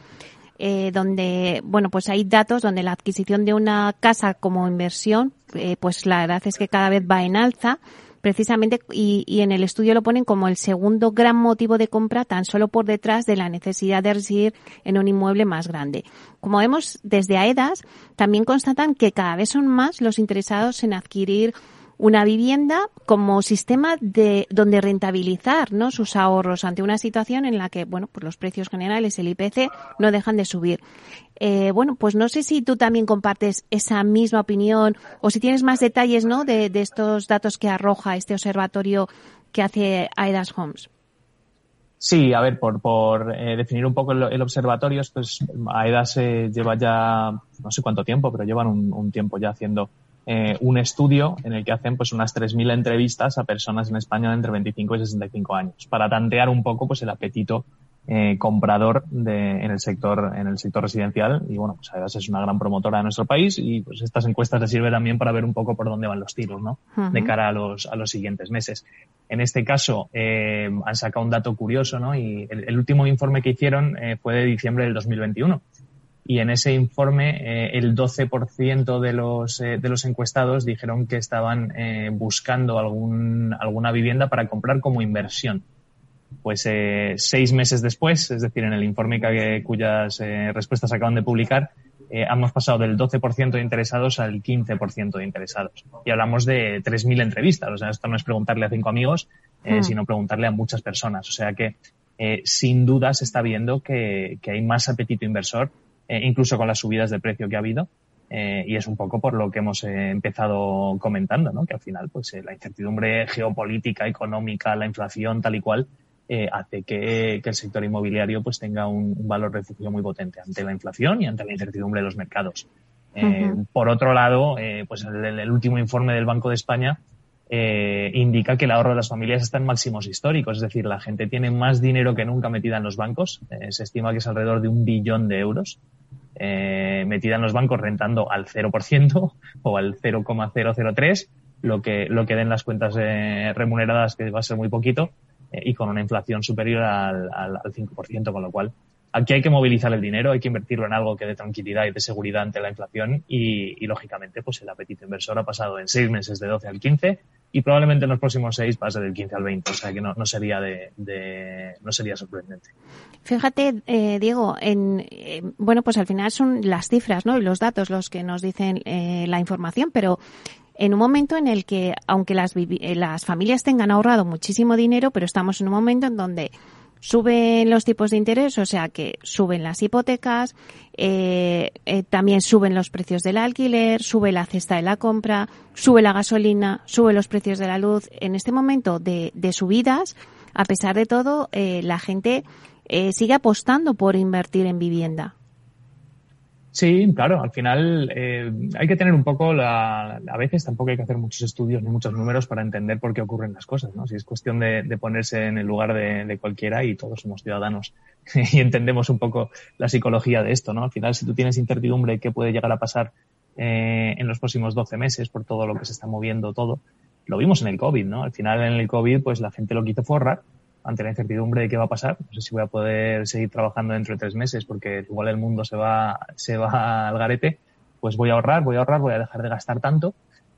eh, donde, bueno, pues hay datos donde la adquisición de una casa como inversión, eh, pues la verdad es que cada vez va en alza, precisamente, y, y, en el estudio lo ponen como el segundo gran motivo de compra, tan solo por detrás de la necesidad de residir en un inmueble más grande. Como vemos desde AEDAS, también constatan que cada vez son más los interesados en adquirir una vivienda como sistema de donde rentabilizar ¿no? sus ahorros ante una situación en la que bueno pues los precios generales el IPC no dejan de subir. Eh, bueno pues no sé si tú también compartes esa misma opinión o si tienes más detalles no de, estos datos que arroja este observatorio que hace Aidas Homes. Sí, a ver, por, por eh, definir un poco el, observatorio, pues AEDAS eh, lleva ya no sé cuánto tiempo, pero llevan un tiempo ya haciendo eh, un estudio en el que hacen pues unas 3.000 entrevistas a personas en España de entre 25 y 65 años para tantear un poco pues el apetito eh, comprador de, en el sector en el sector residencial. Y bueno pues además es una gran promotora de nuestro país y pues estas encuestas le sirven también para ver un poco por dónde van los tiros no de cara a los a los siguientes meses. En este caso eh, han sacado un dato curioso no y el, el último informe que hicieron eh, fue de diciembre del 2021 y en ese informe eh, el 12% de los, eh, de los encuestados dijeron que estaban eh, buscando algún, alguna vivienda para comprar como inversión. Pues seis meses después, es decir, en el informe que, cuyas respuestas acaban de publicar, hemos pasado del 12% de interesados al 15% de interesados. Y hablamos de 3.000 entrevistas. O sea, esto no es preguntarle a cinco amigos, hmm. sino preguntarle a muchas personas. O sea que, sin duda, se está viendo que, que hay más apetito inversor eh, incluso con las subidas de precio que ha habido. Eh, y es un poco por lo que hemos eh, empezado comentando, ¿no? que al final pues la incertidumbre geopolítica, económica, la inflación tal y cual hace que, el sector inmobiliario pues tenga un, valor refugio muy potente ante la inflación y ante la incertidumbre de los mercados. Por otro lado, pues el, último informe del Banco de España indica que el ahorro de las familias está en máximos históricos, es decir, la gente tiene más dinero que nunca metida en los bancos, se estima que es alrededor de un billón de euros, eh, metida en los bancos rentando al 0% *laughs* o al 0,003, lo que, lo que den las cuentas eh, remuneradas, que va a ser muy poquito, eh, y con una inflación superior al, al, al 5%, con lo cual aquí hay que movilizar el dinero, hay que invertirlo en algo que dé tranquilidad y de seguridad ante la inflación y, y, lógicamente pues el apetito inversor ha pasado en seis meses de 12 al 15 y probablemente en los próximos seis pase del 15 al 20, o sea que no, no sería de, de, no sería sorprendente. Fíjate, eh, Diego, en, eh, bueno, pues al final son las cifras, ¿no? Y los datos los que nos dicen eh, la información, pero en un momento en el que, aunque las, eh, las familias tengan ahorrado muchísimo dinero, pero estamos en un momento en donde suben los tipos de interés, o sea que suben las hipotecas, eh, eh, también suben los precios del alquiler, sube la cesta de la compra, sube la gasolina, sube los precios de la luz. En este momento de, de subidas, a pesar de todo, eh, la gente eh, sigue apostando por invertir en vivienda. Sí, claro, al final eh, hay que tener un poco la, a veces tampoco hay que hacer muchos estudios ni muchos números para entender por qué ocurren las cosas, ¿no? Si es cuestión de, de ponerse en el lugar de, de, cualquiera y todos somos ciudadanos *laughs* y entendemos un poco la psicología de esto, ¿no? Al final, si tú tienes incertidumbre qué puede llegar a pasar eh, en los próximos 12 meses por todo lo que se está moviendo todo, lo vimos en el COVID, ¿no? Al final en el COVID, pues la gente lo quiso forrar ante la incertidumbre de qué va a pasar. No sé si voy a poder seguir trabajando dentro de tres meses porque igual el mundo se va, se va al garete. Pues voy a ahorrar, voy a ahorrar, voy a dejar de gastar tanto.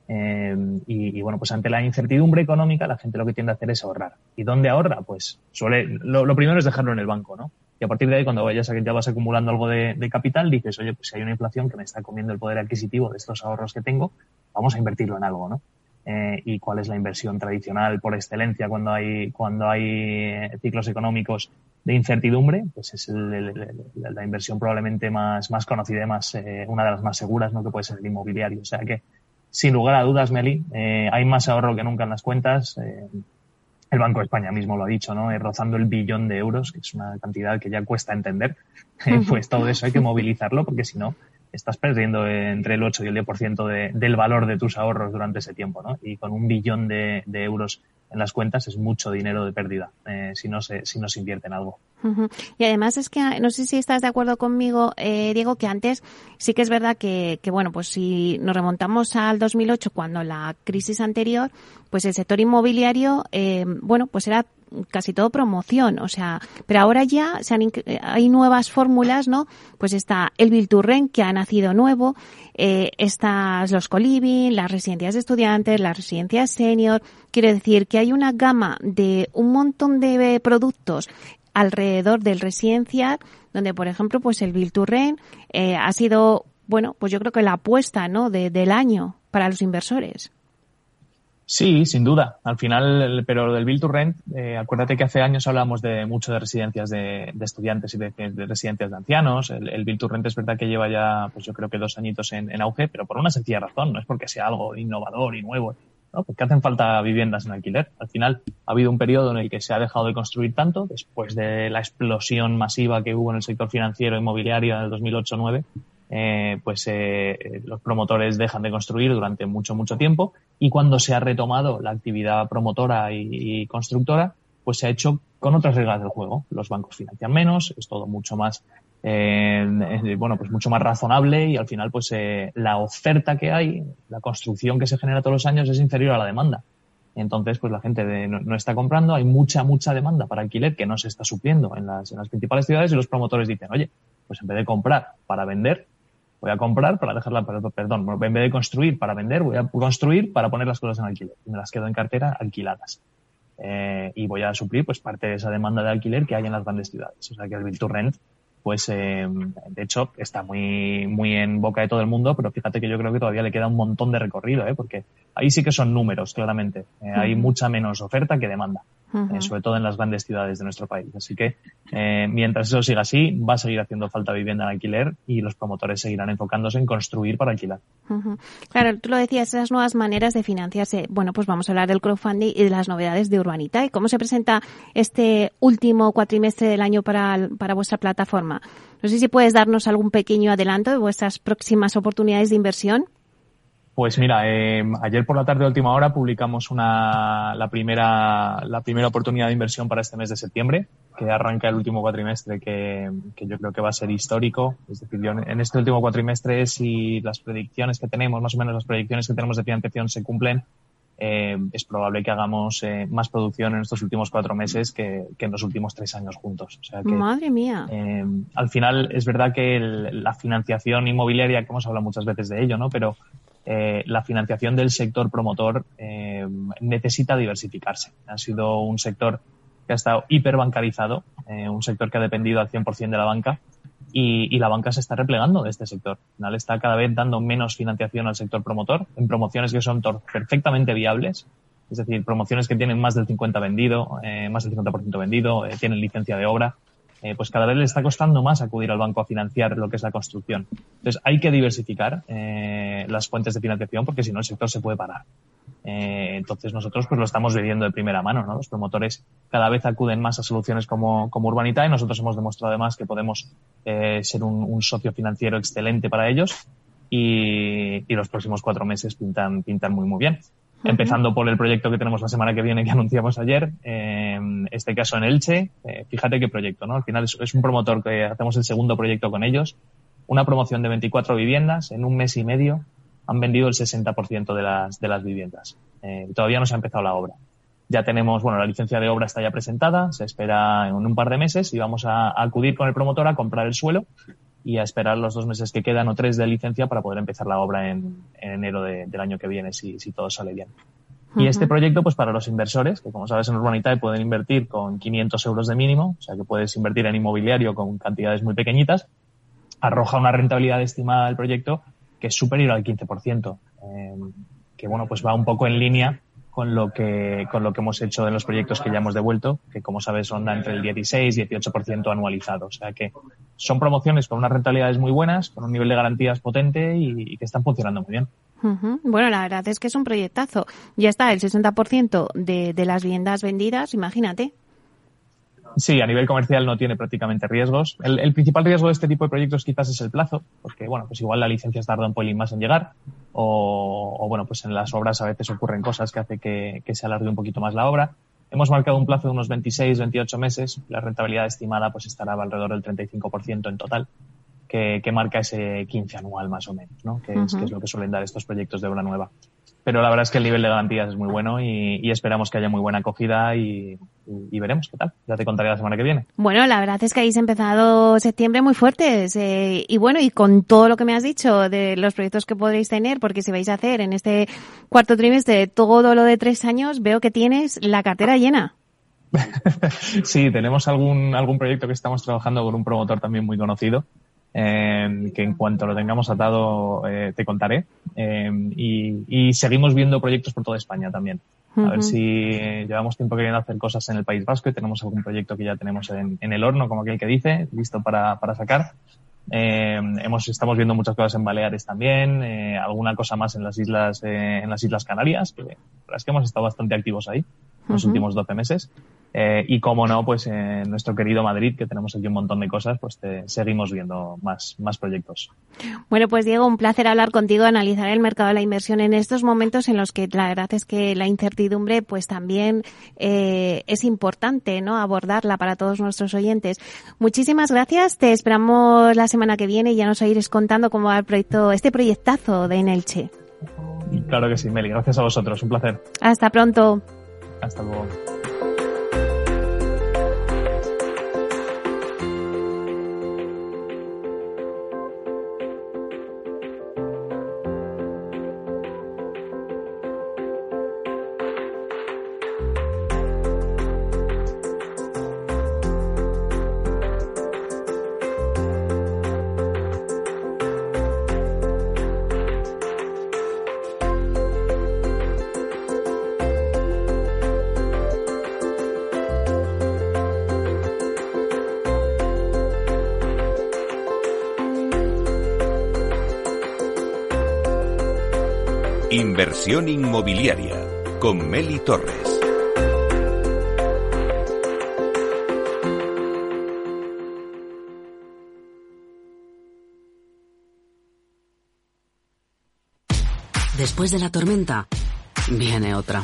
Eh, y, bueno, pues ante la incertidumbre económica, la gente lo que tiende a hacer es ahorrar. ¿Y dónde ahorra? Pues suele, lo, primero es dejarlo en el banco, ¿no? Y a partir de ahí, cuando vayas a, ya vas acumulando algo de, capital, dices, oye, pues si hay una inflación que me está comiendo el poder adquisitivo de estos ahorros que tengo, vamos a invertirlo en algo, ¿no? Eh, y cuál es la inversión tradicional por excelencia cuando hay, cuando hay eh, ciclos económicos de incertidumbre, pues es el, el, la inversión probablemente más, más conocida y más, eh, una de las más seguras, ¿no? Que puede ser el inmobiliario. O sea que, sin lugar a dudas, Meli, eh, hay más ahorro que nunca en las cuentas. Eh, el Banco de España mismo lo ha dicho, ¿no? rozando el billón de euros, que es una cantidad que ya cuesta entender. *laughs* pues todo eso hay que movilizarlo porque si no, estás perdiendo entre el 8 y el 10% de, del valor de tus ahorros durante ese tiempo, ¿no? Y con un billón de, de euros en las cuentas es mucho dinero de pérdida eh, si no se si no se invierte en algo. Y además es que no sé si estás de acuerdo conmigo, eh, Diego, que antes sí que es verdad que, que bueno, pues si nos remontamos al 2008 cuando la crisis anterior, pues el sector inmobiliario, eh, bueno, pues era casi todo promoción, o sea, pero ahora ya se han, hay nuevas fórmulas, ¿no? Pues está el Bilturren que ha nacido nuevo, eh, estas los coliving, las residencias de estudiantes, las residencias senior, quiere decir que hay una gama de un montón de productos alrededor del residencial, donde por ejemplo, pues el Bilturren eh, ha sido, bueno, pues yo creo que la apuesta, ¿no? De, del año para los inversores. Sí, sin duda. Al final, pero del Build to Rent, eh, acuérdate que hace años hablamos de mucho de residencias de, estudiantes y de, residencias de ancianos. El, el, Build to Rent es verdad que lleva ya, pues yo creo que dos añitos en, auge, pero por una sencilla razón. No es porque sea algo innovador y nuevo, ¿no? Porque hacen falta viviendas en alquiler. Al final, ha habido un periodo en el que se ha dejado de construir tanto, después de la explosión masiva que hubo en el sector financiero inmobiliario en el 2008-2009 eh, pues eh, los promotores dejan de construir durante mucho, mucho tiempo y cuando se ha retomado la actividad promotora y, constructora, pues se ha hecho con otras reglas del juego. Los bancos financian menos, es todo mucho más, eh, bueno, pues mucho más razonable y al final, pues la oferta que hay, la construcción que se genera todos los años es inferior a la demanda. Entonces, pues la gente no, no, está comprando, hay mucha, mucha demanda para alquiler que no se está supliendo en las, en las principales ciudades y los promotores dicen, oye, pues en vez de comprar para vender, voy a comprar para dejarla, perdón, en vez de construir para vender, voy a construir para poner las cosas en alquiler. Y me las quedo en cartera alquiladas. Eh, y voy a suplir pues parte de esa demanda de alquiler que hay en las grandes ciudades. O sea que el Build to Rent, pues eh, de hecho está muy, muy en boca de todo el mundo, pero fíjate que yo creo que todavía le queda un montón de recorrido, ¿eh? porque ahí sí que son números, claramente. Eh, hay mucha menos oferta que demanda. Eh, sobre todo en las grandes ciudades de nuestro país. Así que eh, mientras eso siga así, va a seguir haciendo falta vivienda en alquiler y los promotores seguirán enfocándose en construir para alquilar. Claro, tú lo decías, esas nuevas maneras de financiarse. Bueno, pues vamos a hablar del crowdfunding y de las novedades de Urbanita y cómo se presenta este último cuatrimestre del año para, para vuestra plataforma. No sé si puedes darnos algún pequeño adelanto de vuestras próximas oportunidades de inversión. Pues mira, eh, ayer por la tarde, última hora, publicamos una, la, primera, la primera oportunidad de inversión para este mes de septiembre, que arranca el último cuatrimestre, que, que yo creo que va a ser histórico. Es decir, en este último cuatrimestre, si las predicciones que tenemos, más o menos las predicciones que tenemos de financiación se cumplen, eh, es probable que hagamos eh, más producción en estos últimos cuatro meses que, que, en los últimos tres años juntos. O sea que, Madre mía. Eh, al final es verdad que el, la financiación inmobiliaria, que hemos hablado muchas veces de ello, ¿no? Pero eh, la financiación del sector promotor eh, necesita diversificarse. Ha sido un sector que ha estado hiperbancarizado, eh, un sector que ha dependido al 100% de la banca y, y, la banca se está replegando de este sector. Al final está cada vez dando menos financiación al sector promotor en promociones que son perfectamente viables, es decir, promociones que tienen más del 50 vendido, eh, más del 50% vendido, eh, tienen licencia de obra eh, pues cada vez le está costando más acudir al banco a financiar lo que es la construcción. Entonces hay que diversificar eh, las fuentes de financiación porque si no el sector se puede parar. Eh, entonces nosotros pues lo estamos viviendo de primera mano, ¿no? Los promotores cada vez acuden más a soluciones como, como Urbanita y nosotros hemos demostrado además que podemos eh, ser un, un, socio financiero excelente para ellos y, y, los próximos cuatro meses pintan, pintan muy muy bien empezando por el proyecto que tenemos la semana que viene que anunciamos ayer, eh, este caso en Elche. Eh, fíjate qué proyecto, ¿no? Al final es, un promotor que hacemos el segundo proyecto con ellos. Una promoción de 24 viviendas. En un mes y medio han vendido el 60% de las, de las viviendas. Eh, todavía no se ha empezado la obra. Ya tenemos, bueno, la licencia de obra está ya presentada, se espera en un par de meses y vamos a acudir con el promotor a comprar el suelo y a esperar los dos meses que quedan o tres de licencia para poder empezar la obra en, en enero de, del año que viene, si, si todo sale bien. Uh -huh. Y este proyecto, pues para los inversores, que como sabes en Urbanitae pueden invertir con 500 euros de mínimo, o sea que puedes invertir en inmobiliario con cantidades muy pequeñitas, arroja una rentabilidad estimada del proyecto que es superior al 15%, eh, que bueno, pues va un poco en línea con lo que con lo que hemos hecho en los proyectos que ya hemos devuelto, que como sabes son entre el 16 y 18% anualizado. O sea que son promociones con unas rentabilidades muy buenas, con un nivel de garantías potente y, que están funcionando muy bien. Bueno, la verdad es que es un proyectazo. Ya está el 60% de, de las viviendas vendidas, imagínate. Sí, a nivel comercial no tiene prácticamente riesgos. El, principal riesgo de este tipo de proyectos quizás es el plazo, porque bueno, pues igual la licencia tarda un pelín más en llegar, o, bueno, pues en las obras a veces ocurren cosas que hace que, se alargue un poquito más la obra. Hemos marcado un plazo de unos 26, 28 meses. La rentabilidad estimada pues estará alrededor del 35% en total, que, marca ese 15 anual más o menos, ¿no? Que, es, que es lo que suelen dar estos proyectos de obra nueva pero la verdad es que el nivel de garantías es muy bueno y, esperamos que haya muy buena acogida y, veremos qué tal. Ya te contaré la semana que viene. Bueno, la verdad es que habéis empezado septiembre muy fuertes eh, y bueno, y con todo lo que me has dicho de los proyectos que podréis tener, porque si vais a hacer en este cuarto trimestre todo lo de tres años, veo que tienes la cartera llena. *laughs* sí, tenemos algún, algún proyecto que estamos trabajando con un promotor también muy conocido eh, que en cuanto lo tengamos atado eh, te contaré. Eh, y, seguimos viendo proyectos por toda España también. A ver si llevamos tiempo queriendo hacer cosas en el País Vasco y tenemos algún proyecto que ya tenemos en, el horno, como aquel que dice, listo para, para sacar. hemos, estamos viendo muchas cosas en Baleares también, alguna cosa más en las islas, en las Islas Canarias, que es que hemos estado bastante activos ahí los últimos 12 meses. Eh, y como no, pues en nuestro querido Madrid, que tenemos aquí un montón de cosas, pues te, seguimos viendo más, más proyectos. Bueno, pues Diego, un placer hablar contigo, analizar el mercado de la inversión en estos momentos en los que la verdad es que la incertidumbre pues también eh, es importante, ¿no? Abordarla para todos nuestros oyentes. Muchísimas gracias, te esperamos la semana que viene y ya nos irás contando cómo va el proyecto, este proyectazo de Enelche. Claro que sí, Meli, gracias a vosotros, un placer. Hasta pronto. Hasta luego. Inmobiliaria con Meli Torres. Después de la tormenta, viene otra.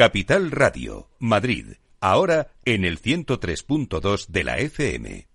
Capital Radio, Madrid, ahora en el 103.2 de la FM.